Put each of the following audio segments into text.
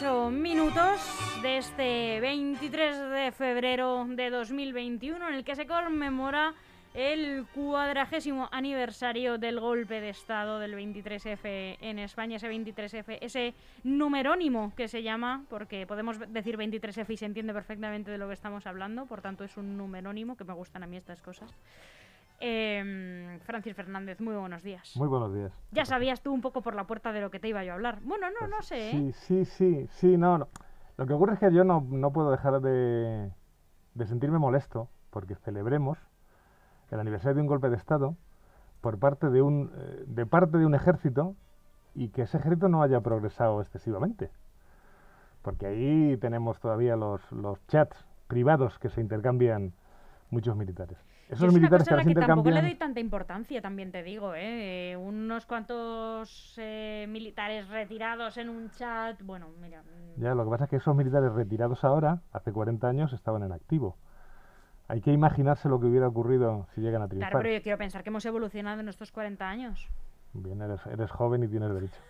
11 y 38 minutos de este 23 de febrero de 2021 en el que se conmemora el cuadragésimo aniversario del golpe de Estado del 23F en España, ese 23F, ese numerónimo que se llama, porque podemos decir 23F y se entiende perfectamente de lo que estamos hablando, por tanto es un numerónimo, que me gustan a mí estas cosas. Eh, Francis Fernández, muy buenos días. Muy buenos días. Ya sabías tú un poco por la puerta de lo que te iba yo a hablar. Bueno, no, no sé. ¿eh? Sí, sí, sí, sí, no, no. Lo que ocurre es que yo no, no puedo dejar de, de sentirme molesto porque celebremos el aniversario de un golpe de Estado por parte de un, eh, de parte de un ejército y que ese ejército no haya progresado excesivamente. Porque ahí tenemos todavía los, los chats privados que se intercambian muchos militares. Esos es militares una cosa que, que tampoco le doy tanta importancia, también te digo, ¿eh? Unos cuantos eh, militares retirados en un chat, bueno, mira... Mm. Ya, lo que pasa es que esos militares retirados ahora, hace 40 años, estaban en activo. Hay que imaginarse lo que hubiera ocurrido si llegan a triunfar. Claro, pero yo quiero pensar que hemos evolucionado en estos 40 años. Bien, eres, eres joven y tienes derecho.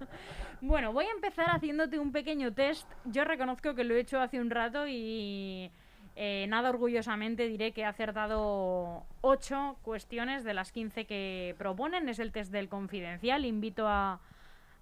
bueno, voy a empezar haciéndote un pequeño test. Yo reconozco que lo he hecho hace un rato y eh, nada orgullosamente diré que he acertado 8 cuestiones de las 15 que proponen. Es el test del confidencial. Invito a,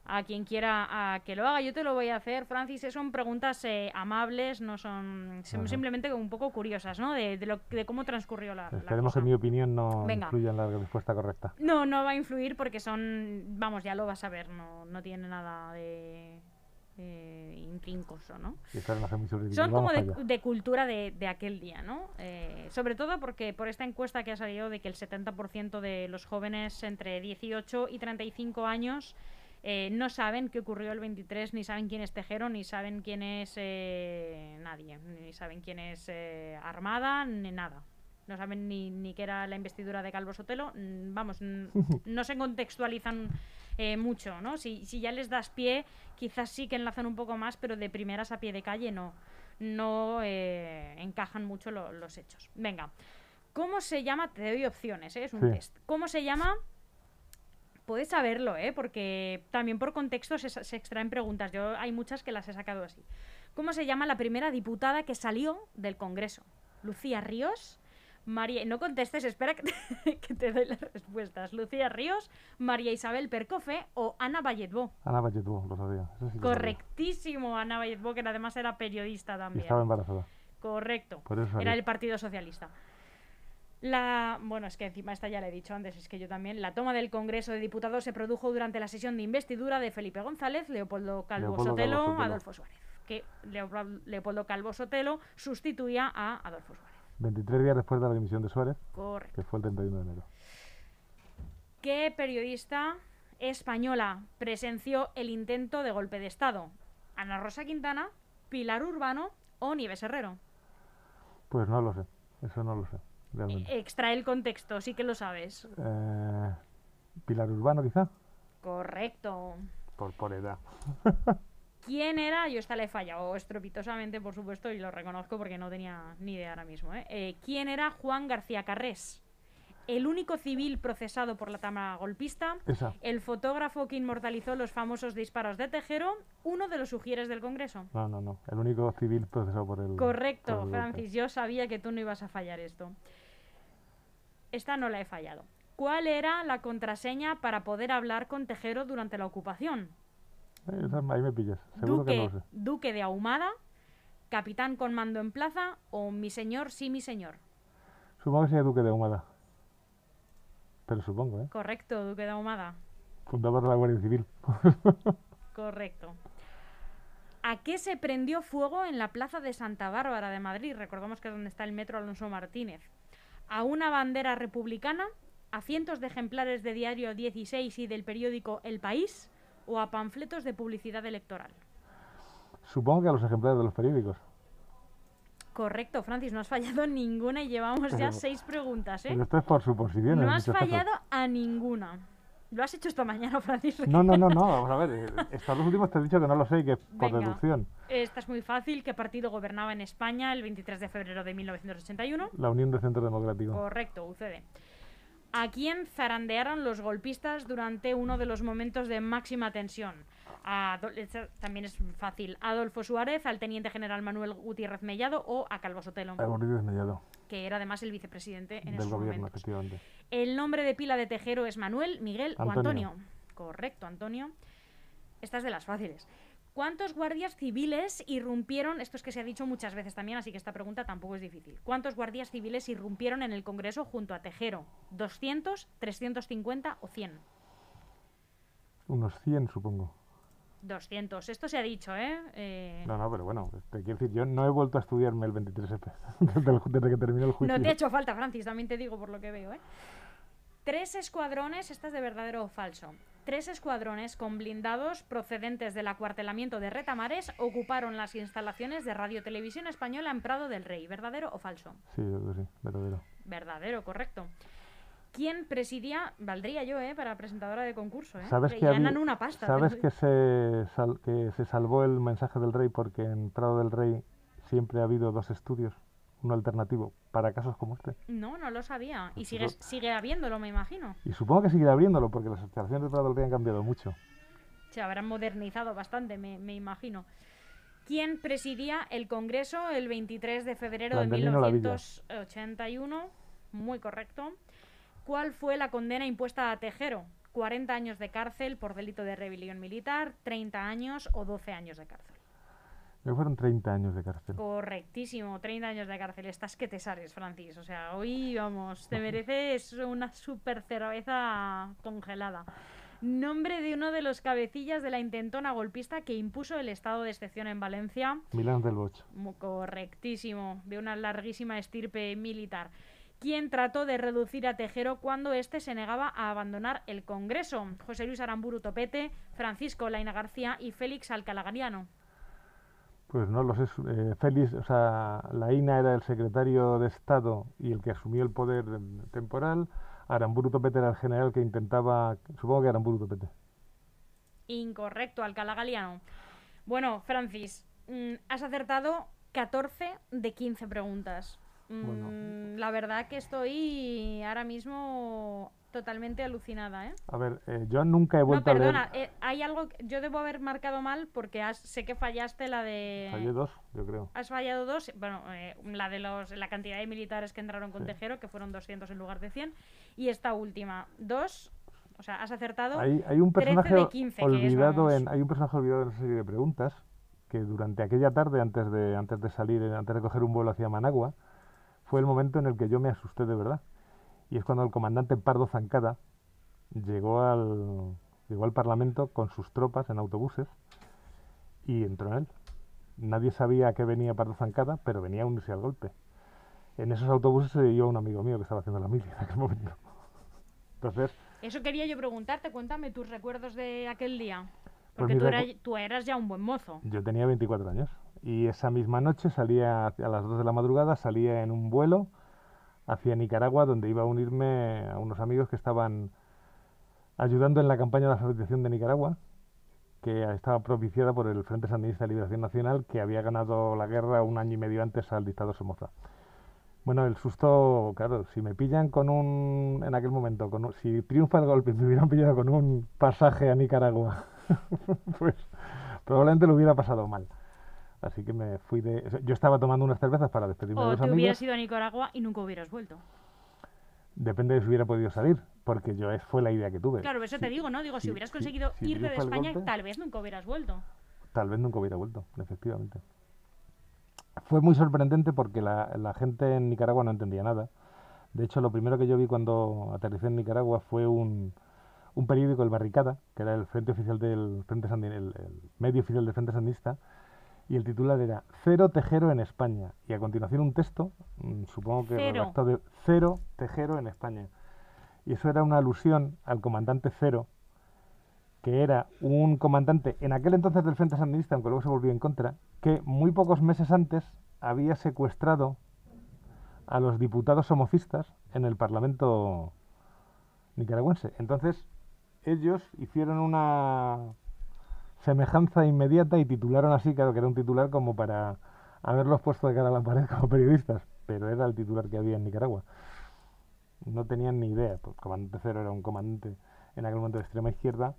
a quien quiera a que lo haga. Yo te lo voy a hacer, Francis. Son preguntas eh, amables, no son simplemente un poco curiosas, ¿no? De, lo, de cómo transcurrió la. Esperemos que mi opinión no influya en la respuesta correcta. No, no va a influir porque son, vamos, ya lo vas a ver, no, no tiene nada de eh, intrincoso, ¿no? Son como de, cultura de, de, aquel día, ¿no? Eh, sobre todo porque por esta encuesta que ha salido de que el 70% de los jóvenes entre 18 y 35 años eh, no saben qué ocurrió el 23, ni saben quién es Tejero, ni saben quién es eh, nadie, ni saben quién es Armada, ni nada. No saben ni, ni qué era la investidura de Calvo Sotelo. Vamos, no se contextualizan mucho, ¿no? Si, si ya les das pie, quizás sí que enlazan un poco más, pero de primeras a pie de calle no, no encajan mucho los hechos. Venga, ¿cómo se llama? Te doy opciones, es un test. ¿Cómo se llama puedes saberlo, ¿eh? porque también por contexto se, se, extraen preguntas. Yo hay muchas que las he sacado así. ¿Cómo se llama la primera diputada que salió del Congreso? Lucía Ríos, María... No contestes, espera que te, que te doy las respuestas. Lucía Ríos, María Isabel Percofe o Ana Valletbó. Ana Valletbó, lo sabía. Correctísimo, Ana Valletbó, que además era periodista también. estaba embarazada. Correcto. Era el Partido Socialista. La, bueno, es que encima esta ya la he dicho antes, es que yo también. La toma del Congreso de Diputados se produjo durante la sesión de investidura de Felipe González, Leopoldo Calvo, Sotelo, Adolfo Suárez. Que Leopoldo Calvo Sotelo sustituía a Adolfo Suárez. 23 días después de la dimisión de Suárez. Que fue el 31 de enero. ¿Qué periodista española presenció el intento de golpe de Estado? ¿Ana Rosa Quintana, Pilar Urbano o Nieves Herrero? Pues no lo sé, eso no lo sé. Extrae el contexto, sí que lo sabes. Eh, Pilar Urbano, quizá. Correcto. Por, por edad. ¿Quién era? Yo esta le he fallado estropitosamente, por supuesto, y lo reconozco porque no tenía ni idea ahora mismo. ¿eh? Eh, quién era Juan García Carrés? el único civil procesado por la tama golpista, el fotógrafo que inmortalizó los famosos disparos de Tejero, uno de los sugieres del Congreso. No, no, no, el único civil procesado por el... Correcto, Francis, yo sabía que tú no ibas a fallar esto. Esta no la he fallado. ¿Cuál era la contraseña para poder hablar con Tejero durante la ocupación? Eh, ahí me pillas, seguro Duque, que no sé. Duque de Ahumada, capitán con mando en plaza o mi señor, sí mi señor. Supongo que sea Duque de Ahumada. Pero supongo, ¿eh? Correcto, Duque de Ahumada. Fundador de la Guardia Civil. Correcto. ¿A qué se prendió fuego en la plaza de Santa Bárbara de Madrid? Recordamos que es donde está el metro Alonso Martínez. ¿A una bandera republicana? ¿A cientos de ejemplares de Diario 16 y del periódico El País? ¿O a panfletos de publicidad electoral? Supongo que a los ejemplares de los periódicos. Correcto, Francis, no has fallado ninguna y llevamos ya seis preguntas, ¿eh? Pero esto es por suposición. No has fallado a ninguna. ¿Lo has hecho esta mañana, Francis? No, no, no, no. Vamos a ver. Estos dos últimos te he dicho que no lo sé y que por deducción. Esta es muy fácil. ¿Qué partido gobernaba en España el 23 de febrero de 1981? La Unión de Centro Democrático. Correcto, UCD. ¿A quién zarandearon los golpistas durante uno de los momentos de máxima tensión? A, también es fácil. Adolfo Suárez, al teniente general Manuel Gutiérrez Mellado o a Calvo Sotelo. Gutiérrez Mellado. Que era además el vicepresidente en Del gobierno, efectivamente. El nombre de pila de Tejero es Manuel, Miguel o Antonio. Correcto, Antonio. Esta es de las fáciles. ¿Cuántos guardias civiles irrumpieron? Esto es que se ha dicho muchas veces también, así que esta pregunta tampoco es difícil. ¿Cuántos guardias civiles irrumpieron en el Congreso junto a Tejero? ¿200, 350 o 100? Unos 100, supongo. 200. Esto se ha dicho, ¿eh? ¿eh? No, no, pero bueno, te quiero decir, yo no he vuelto a estudiarme el 23F desde, que terminó el juicio. No te ha hecho falta, Francis, también te digo por lo que veo, ¿eh? Tres escuadrones, esta es de verdadero o falso. Tres escuadrones con blindados procedentes del acuartelamiento de Retamares ocuparon las instalaciones de Radio Televisión Española en Prado del Rey. ¿Verdadero o falso? Sí, sí, verdadero. Verdadero, correcto. ¿Quién presidía? Valdría yo, ¿eh? Para presentadora de concurso, ¿eh? ¿Sabes que ganan una pasta. ¿Sabes que se, que se salvó el mensaje del rey porque en Prado del Rey siempre ha habido dos estudios? Uno alternativo para casos como este. No, no lo sabía. Y sigue, sigue habiéndolo, me imagino. Y supongo que sigue habiéndolo porque las instalaciones de Rey han cambiado mucho. Se habrán modernizado bastante, me, imagino. ¿Quién presidía el Congreso el 23 de febrero de 1981? Muy correcto. ¿Cuál fue la condena impuesta a Tejero? 40 años de cárcel por delito de rebelión militar, 30 años o 12 años de cárcel. Fueron 30 años de cárcel. Correctísimo, 30 años de cárcel. Estás que te sales, Francis. O sea, hoy, vamos, te mereces una super cerveza congelada. Nombre de uno de los cabecillas de la intentona golpista que impuso el estado de excepción en Valencia. Milán del Boch. Correctísimo, de una larguísima estirpe militar. ¿Quién trató de reducir a Tejero cuando éste se negaba a abandonar el Congreso? José Luis Aramburu Topete, Francisco Laina García y Félix Alcalagariano. Pues no lo sé. Eh, Félix, o sea, la INA era el secretario de Estado y el que asumió el poder temporal. Aramburu Topete era el general que intentaba, supongo que Aramburu Topete. Incorrecto, Alcalá Galiano. Bueno, Francis, mm, has acertado 14 de 15 preguntas. Mm, la verdad que estoy ahora mismo totalmente alucinada, ¿eh? A ver, eh, yo nunca he vuelto a leer... perdona, eh, hay algo... Yo debo haber marcado mal porque sé que fallaste la de... Fallé dos, yo creo. Has fallado dos, bueno, eh, la de los, la cantidad de militares que entraron con Tejero, que fueron 200 en lugar de 100, y esta última, dos... O sea, has acertado hay, hay un personaje de 15, olvidado en Hay un personaje olvidado en esa serie de preguntas que durante aquella tarde, antes de, antes de salir, antes de coger un vuelo hacia Managua, fue el momento en el que yo me asusté de verdad y es cuando el comandante Pardo Zancada llegó al, llegó al Parlamento con sus tropas en autobuses y entró en él. Nadie sabía a qué venía Pardo Zancada, pero venía a unirse al golpe. En esos autobuses se dio un amigo mío que estaba haciendo la mili en aquel momento. Entonces... Eso quería yo preguntarte, cuéntame tus recuerdos de aquel día. Pues Porque tú, eras, tú eras ya un buen mozo. Yo tenía 24 años. Y esa misma noche salía, a las 2 de la madrugada, salía en un vuelo hacia Nicaragua, donde iba a unirme a unos amigos que estaban ayudando en la campaña de alfabetización de Nicaragua, que estaba propiciada por el Frente Sandinista de Liberación Nacional, que había ganado la guerra un año y medio antes al dictador Somoza. Bueno, el susto, claro, si me pillan con un, en aquel momento, con si triunfa el golpe, me hubieran pillado con un pasaje a Nicaragua, pues probablemente lo hubiera pasado mal. Así que me fui de... Yo estaba tomando unas cervezas para despedirme de los amigos. O hubieras ido a Nicaragua y nunca hubieras vuelto. Depende de si hubiera podido salir, porque yo es fue la idea que tuve. Claro, eso te digo, ¿no? Digo, si, hubieras conseguido irte de España, tal vez nunca hubieras vuelto. Tal vez nunca hubiera vuelto, efectivamente. Fue muy sorprendente porque la, la gente en Nicaragua no entendía nada. De hecho, lo primero que yo vi cuando aterricé en Nicaragua fue un, un periódico, El Barricada, que era el frente oficial del Frente Sandinista, el, el, medio oficial del Frente Sandinista, y el titular era Cero Tejero en España. Y a continuación un texto, mm, supongo que cero. de Cero Tejero en España. Y eso era una alusión al comandante Cero, que era un comandante en aquel entonces del Frente Sandinista, aunque luego se volvió en contra, que muy pocos meses antes había secuestrado a los diputados homocistas en el Parlamento nicaragüense. Entonces, ellos hicieron una semejanza inmediata y titularon así, claro que era un titular como para haberlos puesto de cara a la pared como periodistas, pero era el titular que había en Nicaragua. no tenían ni idea, porque comandante cero era un comandante en aquel momento de extrema izquierda,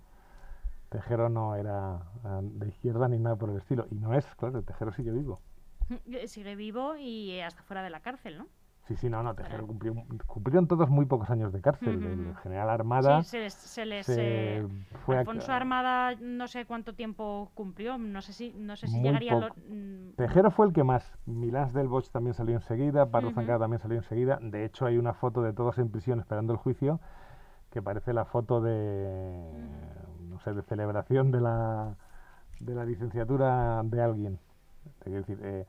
Tejero no era ah, de izquierda ni nada por el estilo. Y no es, claro, Tejero sigue vivo. Sigue vivo y hasta fuera de la cárcel, ¿no? Sí, sí, no, no, Tejero cumplió, cumplieron todos muy pocos años de cárcel. El general Armada. Sí, se les. Se eh, fue Alfonso Armada, no sé cuánto tiempo cumplió, no sé si, no sé si llegaría. Lo, mm. Tejero fue el que más. Milás del Bosch también salió enseguida, Pardo Zancada también salió enseguida. De hecho, hay una foto de todos en prisión esperando el juicio que parece la foto de. no sé, de celebración de la, de la licenciatura de alguien. Es decir, eh,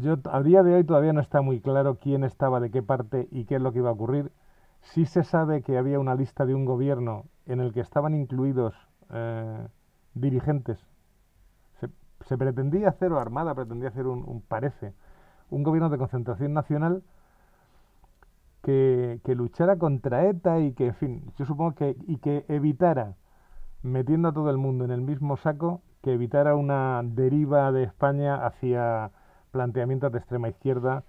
yo a día de hoy todavía no está muy claro quién estaba de qué parte y qué es lo que iba a ocurrir. Sí se sabe que había una lista de un gobierno en el que estaban incluidos eh, dirigentes. Se, pretendía hacer, o Armada pretendía hacer un, parece, un gobierno de concentración nacional que, que, luchara contra ETA y que, en fin, yo supongo que, y que evitara, metiendo a todo el mundo en el mismo saco, que evitara una deriva de España hacia planteamientos de extrema izquierda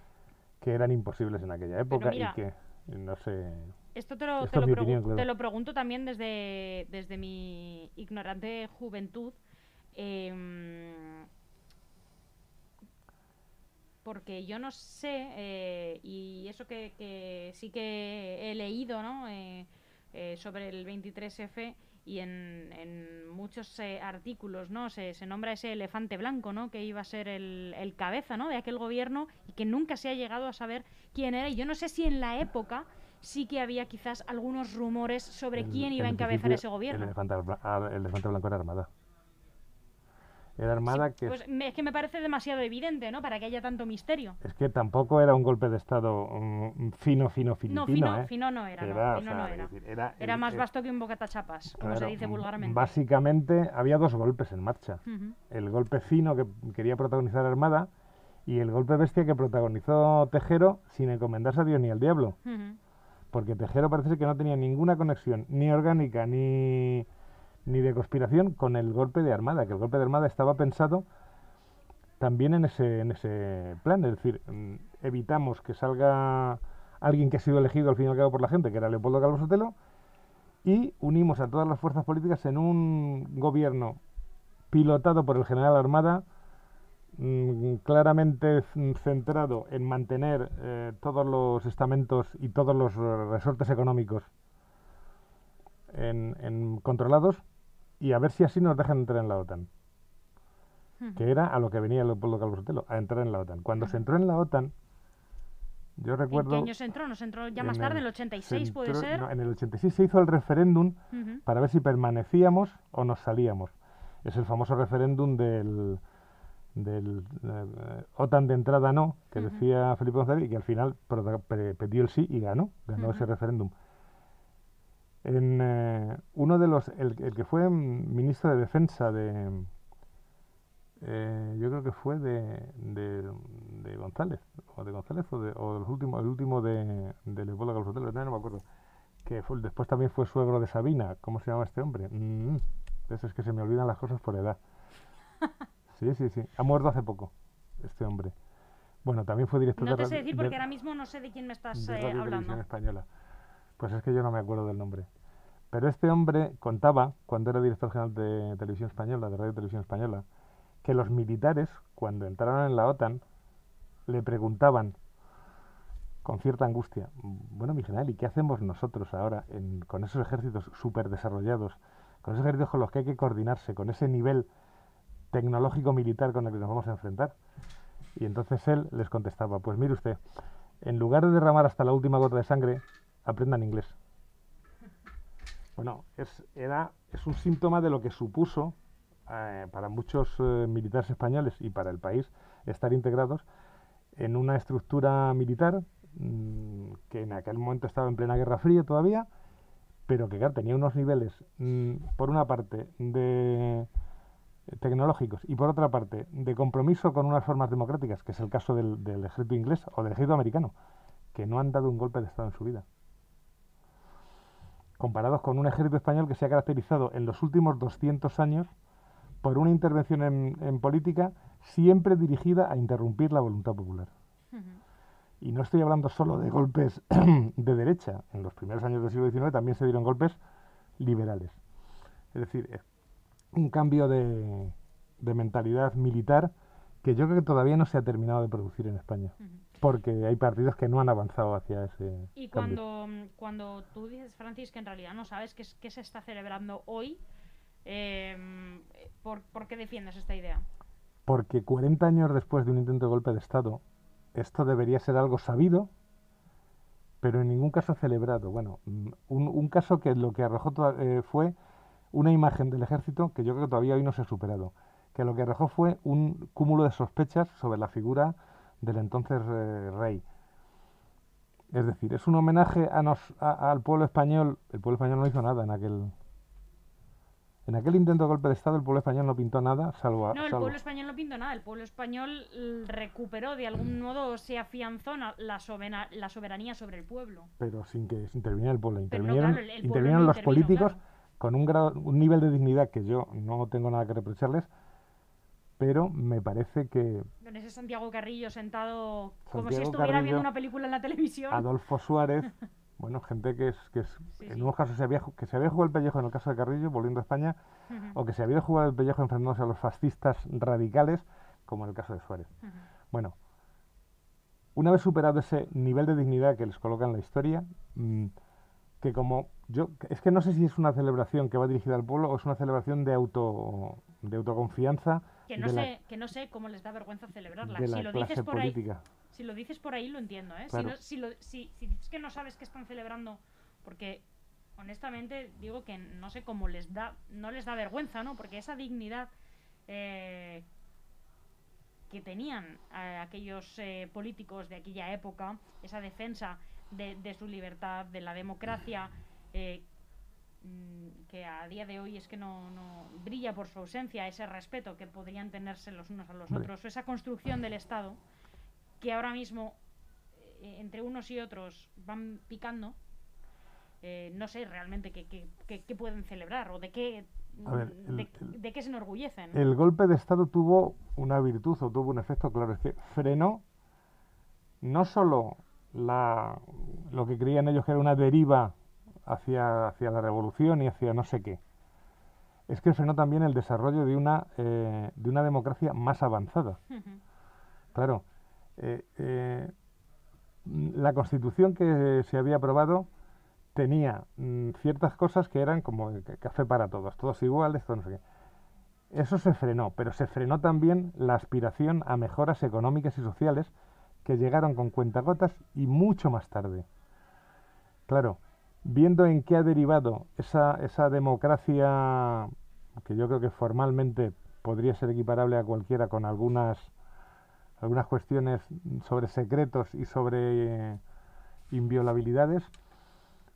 que eran imposibles en aquella época y que no sé. Esto te lo, te lo, pregunto también desde, desde mi ignorante juventud. Em, porque yo no sé, eh, y eso que, sí que he leído ¿no? Eh, eh, sobre el 23F, y en, en muchos eh, artículos no se, se, nombra ese elefante blanco no que iba a ser el, el, cabeza no de aquel gobierno y que nunca se ha llegado a saber quién era. Y yo no sé si en la época sí que había quizás algunos rumores sobre quién iba a encabezar ese gobierno. el elefante, el elefante blanco era armada era armada que... Pues es que me parece demasiado evidente, ¿no? Para que haya tanto misterio. Es que tampoco era un golpe de Estado mm, fino, fino, fino. No, fino, ¿eh? fino no era, era, no, era. era. más vasto que un bocatachapas, como se dice vulgarmente. Básicamente había dos golpes en marcha. El golpe fino que quería protagonizar Armada y el golpe bestia que protagonizó Tejero sin encomendarse a Dios ni al diablo. Porque Tejero parece que no tenía ninguna conexión, ni orgánica, ni ni de conspiración con el golpe de Armada, que el golpe de Armada estaba pensado también en ese, en ese plan, es decir, mm, evitamos que salga alguien que ha sido elegido al fin y al cabo por la gente, que era Leopoldo Calvo Sotelo, y unimos a todas las fuerzas políticas en un gobierno pilotado por el general Armada, mm, claramente centrado en mantener eh, todos los estamentos y todos los resortes económicos en controlados y a ver si así nos dejan entrar en la OTAN. Que era a lo que venía Leopoldo Calvo Sotelo, a entrar en la OTAN. Cuando se entró en la OTAN, yo recuerdo... ¿En qué año se entró? ¿No entró ya más tarde, en el 86 puede ser? en el 86 se hizo el referéndum para ver si permanecíamos o nos salíamos. Es el famoso referéndum del, del eh, OTAN de entrada no, que decía Felipe González y que al final pidió el sí y ganó, ganó ese referéndum. En eh, uno de los, el, que fue ministro de Defensa de, eh, yo creo que fue de, de, González, o de González, o, de, o el último, el último de, de Leopoldo Carlos no, me acuerdo, que fue, después también fue suegro de Sabina, ¿cómo se llama este hombre? Mm, eso es que se me olvidan las cosas por edad. Sí, sí, sí, ha muerto hace poco, este hombre. Bueno, también fue director no te sé decir porque ahora mismo no sé de quién me estás eh, hablando. española. Pues es que yo no me acuerdo del nombre. Pero este hombre contaba, cuando era director general de Televisión Española, de Radio Televisión Española, que los militares, cuando entraron en la OTAN, le preguntaban con cierta angustia, bueno, mi general, ¿y qué hacemos nosotros ahora con esos ejércitos súper desarrollados, con esos ejércitos con los que hay que coordinarse, con ese nivel tecnológico militar con el que nos vamos a enfrentar? Y entonces él les contestaba, pues mire usted, en lugar de derramar hasta la última gota de sangre, aprendan inglés. Bueno, es, era, es un síntoma de lo que supuso eh, para muchos eh, militares españoles y para el país estar integrados en una estructura militar mm, que en aquel momento estaba en plena Guerra Fría todavía, pero que tenía unos niveles, mm, por una parte, de tecnológicos y por otra parte de compromiso con unas formas democráticas, que es el caso del, del ejército inglés o del ejército americano, que no han dado un golpe de Estado en su vida comparados con un ejército español que se ha caracterizado en los últimos 200 años por una intervención en, política siempre dirigida a interrumpir la voluntad popular. Y no estoy hablando solo de golpes de derecha. En los primeros años del siglo XIX también se dieron golpes liberales. Es decir, un cambio de, mentalidad militar que yo creo que todavía no se ha terminado de producir en España. Porque hay partidos que no han avanzado hacia ese. Y cuando, cuando tú dices, Francis, que en realidad no sabes qué, qué se está celebrando hoy, eh, ¿por, ¿por qué defiendes esta idea? Porque 40 años después de un intento de golpe de Estado, esto debería ser algo sabido, pero en ningún caso celebrado. Bueno, un, un caso que lo que arrojó eh, fue una imagen del ejército que yo creo que todavía hoy no se ha superado, que lo que arrojó fue un cúmulo de sospechas sobre la figura del entonces eh, rey. Es decir, es un homenaje a nos, al pueblo español. El pueblo español no hizo nada en aquel en aquel intento de golpe de Estado el pueblo español no pintó nada, salvo... No, el pueblo español no pintó nada. El pueblo español recuperó, de algún modo se afianzó la, la soberanía sobre el pueblo. Pero sin que interviniera el pueblo. Intervinieron, los políticos con un, grado, un nivel de dignidad que yo no tengo nada que reprocharles, pero me parece que... Con ese Santiago Carrillo sentado como si estuviera viendo una película en la televisión. Adolfo Suárez, bueno, gente que es, que es en unos casos se había, que se había jugado el pellejo en el caso de Carrillo, volviendo a España, o que se había jugado el pellejo enfrentándose a los fascistas radicales, como en el caso de Suárez. Bueno, una vez superado ese nivel de dignidad que les coloca en la historia, mm, que como yo, es que no sé si es una celebración que va dirigida al pueblo o es una celebración de auto de autoconfianza. Que no, sé, que no sé cómo les da vergüenza celebrarla. si lo dices por ahí, si lo dices por ahí lo entiendo, ¿eh? Si, lo, si, si dices que no sabes que están celebrando, porque honestamente digo que no sé cómo les da, no les da vergüenza, ¿no? Porque esa dignidad eh, que tenían eh, aquellos eh, políticos de aquella época, esa defensa de, de su libertad, de la democracia, día de hoy es que no, no, brilla por su ausencia, ese respeto que podrían tenerse los unos a los otros, esa construcción del Estado que ahora mismo eh, entre unos y otros van picando, eh, no sé realmente qué, qué, pueden celebrar o de qué, de, qué se enorgullecen. El golpe de Estado tuvo una virtud o tuvo un efecto, claro, es que frenó no solo la, lo que creían ellos que era una deriva hacia, hacia la revolución y hacia no sé qué, es que frenó también el desarrollo de una, eh, de una democracia más avanzada. Claro, eh, eh, la constitución que se había aprobado tenía mm, ciertas cosas que eran como café para todos, todos iguales, todo no sé qué. Eso se frenó, pero se frenó también la aspiración a mejoras económicas y sociales que llegaron con cuentagotas y mucho más tarde. Claro, viendo en qué ha derivado esa, esa democracia, que yo creo que formalmente podría ser equiparable a cualquiera con algunas algunas cuestiones sobre secretos y sobre eh, inviolabilidades,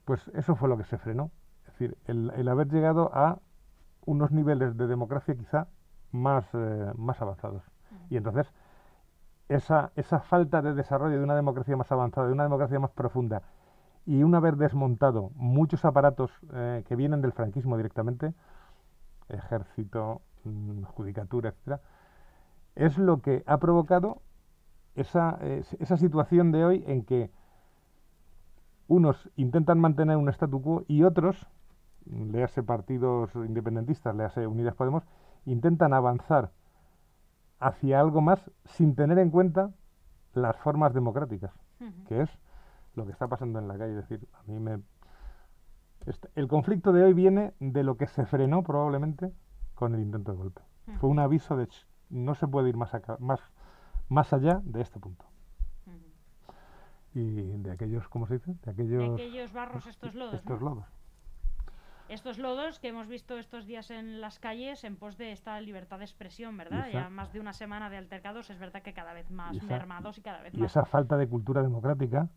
pues eso fue lo que se frenó. Es decir, el, haber llegado a unos niveles de democracia quizá más, eh, más avanzados. Y entonces, esa, esa falta de desarrollo de una democracia más avanzada, de una democracia más profunda, y un haber desmontado muchos aparatos eh, que vienen del franquismo directamente, ejército, mm, judicatura, etcétera, es lo que ha provocado esa, esa situación de hoy en que unos intentan mantener un statu quo y otros, léase partidos independentistas, léase Unidas Podemos, intentan avanzar hacia algo más sin tener en cuenta las formas democráticas, que es lo que está pasando en la calle. Es decir, a mí me... Este, el conflicto de hoy viene de lo que se frenó probablemente con el intento de golpe. Fue un aviso de no se puede ir más, más, más allá de este punto. Y de aquellos, ¿cómo se dice? De aquellos, barros, estos lodos. Estos lodos. Estos lodos que hemos visto estos días en las calles en pos de esta libertad de expresión, ¿verdad? ya más de una semana de altercados, es verdad que cada vez más mermados y cada vez y más. Y esa falta de cultura democrática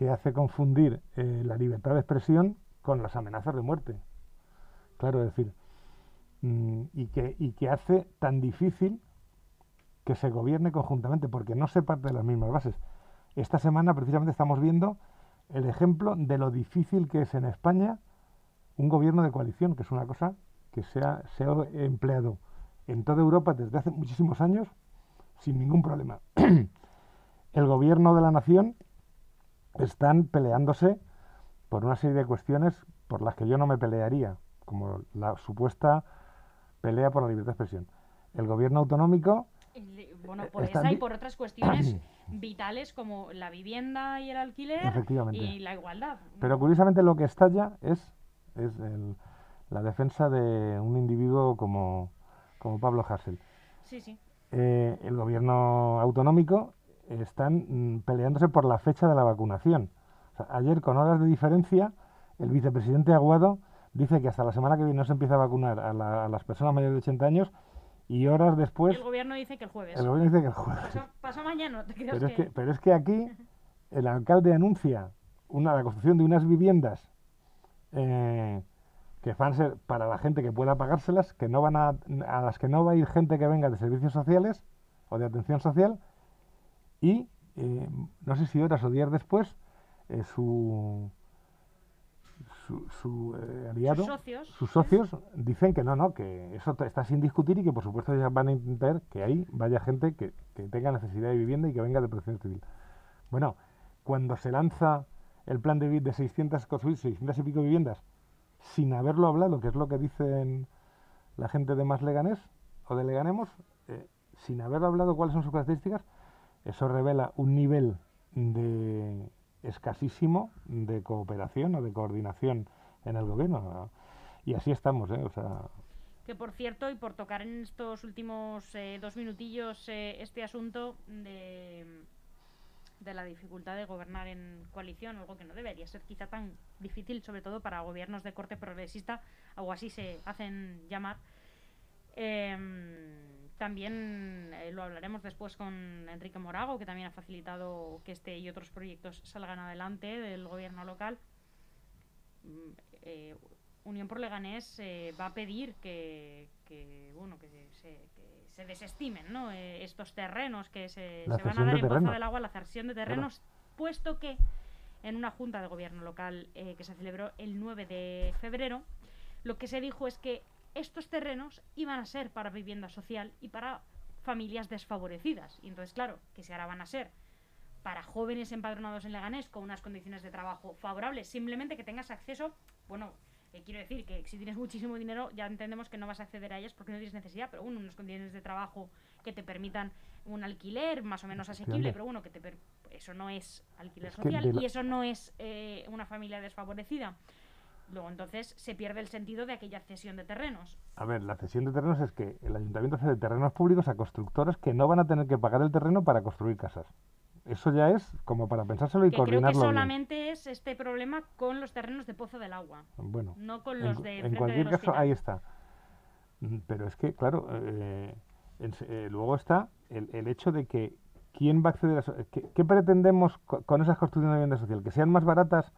que hace confundir eh, la libertad de expresión con las amenazas de muerte. Claro, es decir, Mm, y, que, y que hace tan difícil que se gobierne conjuntamente, porque no se parte de las mismas bases. Esta semana precisamente estamos viendo el ejemplo de lo difícil que es en España un gobierno de coalición, que es una cosa que se ha, se ha empleado en toda Europa desde hace muchísimos años sin ningún problema. el gobierno de la nación están peleándose por una serie de cuestiones por las que yo no me pelearía, como la supuesta pelea por la libertad de expresión. El gobierno autonómico... Bueno, por esa y por otras cuestiones vitales como la vivienda y el alquiler y la igualdad. Pero curiosamente lo que estalla es, es la defensa de un individuo como, como Pablo Hassel. Sí, sí. Eh, el gobierno autonómico están mm, peleándose por la fecha de la vacunación. ayer, con horas de diferencia, el vicepresidente Aguado dice que hasta la semana que viene no se empieza a vacunar a, las personas mayores de 80 años y horas después... El gobierno dice que el jueves. El gobierno dice que el jueves. Pasa, mañana, pero, Es que, pero es que aquí el alcalde anuncia una, la construcción de unas viviendas eh, que van a ser para la gente que pueda pagárselas, que no van a, a las que no va a ir gente que venga de servicios sociales o de atención social, y eh, no sé si horas o días después, eh, su, su, eh, aliado, sus socios, dicen que no, no, que eso está sin discutir y que por supuesto ya van a intentar que ahí vaya gente que, que tenga necesidad de vivienda y que venga de protección civil. Bueno, cuando se lanza el plan de de 600 construir 600 y pico viviendas sin haberlo hablado, que es lo que dicen la gente de Más Leganés o de Leganemos, eh, sin haberlo hablado cuáles son sus características, eso revela un nivel de escasísimo de cooperación o de coordinación en el gobierno. Y así estamos, ¿eh? O sea, que por cierto, y por tocar en estos últimos eh, dos minutillos eh, este asunto de, de la dificultad de gobernar en coalición, algo que no debería ser quizá tan difícil, sobre todo para gobiernos de corte progresista, o así se hacen llamar. Em, también eh, lo hablaremos después con Enrique Morago, que también ha facilitado que este y otros proyectos salgan adelante del gobierno local. Mm, eh, Unión por Leganés eh, va a pedir que, bueno que se, desestimen estos terrenos que se, van a dar en Poza del Agua, la cesión de terrenos, puesto que en una junta de gobierno local que se celebró el 9 de febrero, lo que se dijo es que estos terrenos iban a ser para vivienda social y para familias desfavorecidas. Y entonces, claro, que si ahora van a ser para jóvenes empadronados en Leganés con unas condiciones de trabajo favorables, simplemente que tengas acceso, bueno, eh, quiero decir que si tienes muchísimo dinero ya entendemos que no vas a acceder a ellas porque no tienes necesidad, pero bueno, unas condiciones de trabajo que te permitan un alquiler más o menos asequible, pero bueno, que te eso no es alquiler social y eso no es eh, una familia desfavorecida. Luego entonces se pierde el sentido de aquella cesión de terrenos. A ver, la cesión de terrenos es que el ayuntamiento cede terrenos públicos a constructores que no van a tener que pagar el terreno para construir casas. Eso ya es como para pensárselo y que coordinarlo. Creo que solamente es este problema con los terrenos de Pozo del Agua. Bueno, no con los de. En cualquier caso, ahí está. Mm, pero es que, claro, eh, eh, luego está el, hecho de que quién va a acceder a eso. ¿Qué, pretendemos con esas construcciones de vivienda social? Que sean más baratas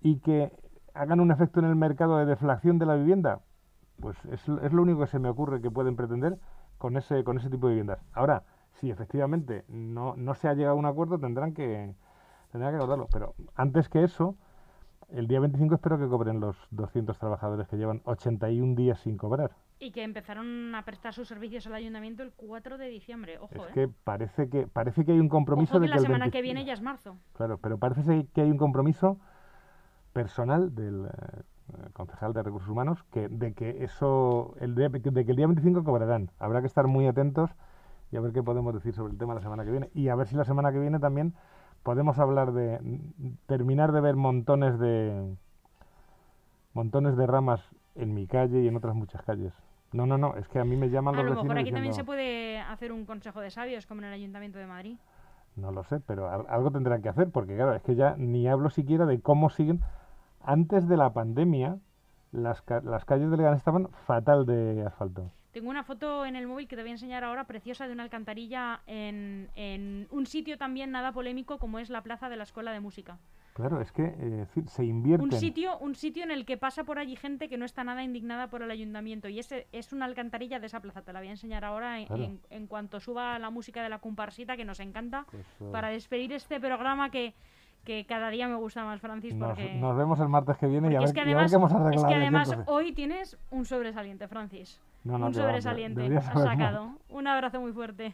y que hagan un efecto en el mercado de deflación de la vivienda, pues es, lo único que se me ocurre que pueden pretender con ese, con ese tipo de viviendas. Ahora, si efectivamente no, no se ha llegado a un acuerdo, tendrán que, tendrán que acordarlo. Pero antes que eso, el día 25 espero que cobren los 200 trabajadores que llevan 81 días sin cobrar. Y que empezaron a prestar sus servicios al ayuntamiento el 4 de diciembre. Ojo, es ¿eh? que parece que parece que hay un compromiso de que, la semana que viene ya es marzo. Claro, pero parece que hay un compromiso personal del eh, concejal de recursos humanos que de que eso el de, que el día 25 cobrarán. Habrá que estar muy atentos y a ver qué podemos decir sobre el tema la semana que viene y a ver si la semana que viene también podemos hablar de terminar de ver montones de montones de ramas en mi calle y en otras muchas calles. No, no, no, es que a mí me llaman los vecinos. A lo mejor aquí también se puede hacer un consejo de sabios como en el Ayuntamiento de Madrid. No lo sé, pero algo tendrán que hacer porque claro, es que ya ni hablo siquiera de cómo siguen antes de la pandemia, las, las calles de Leganés estaban fatal de asfalto. Tengo una foto en el móvil que te voy a enseñar ahora, preciosa, de una alcantarilla en, en un sitio también nada polémico como es la plaza de la Escuela de Música. Claro, es que eh, se invierte. Un sitio, un sitio en el que pasa por allí gente que no está nada indignada por el ayuntamiento. Y ese es una alcantarilla de esa plaza. Te la voy a enseñar ahora en, en, cuanto suba la música de la comparsita, que nos encanta, pues, eh, para despedir este programa que, que cada día me gusta más, Francis. Porque... Nos, vemos el martes que viene y a, ver, qué hemos arreglado. Es que además hoy tienes un sobresaliente, Francis. un sobresaliente. has sacado. Un abrazo muy fuerte.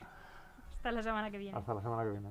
Hasta la semana que viene. Hasta la semana que viene.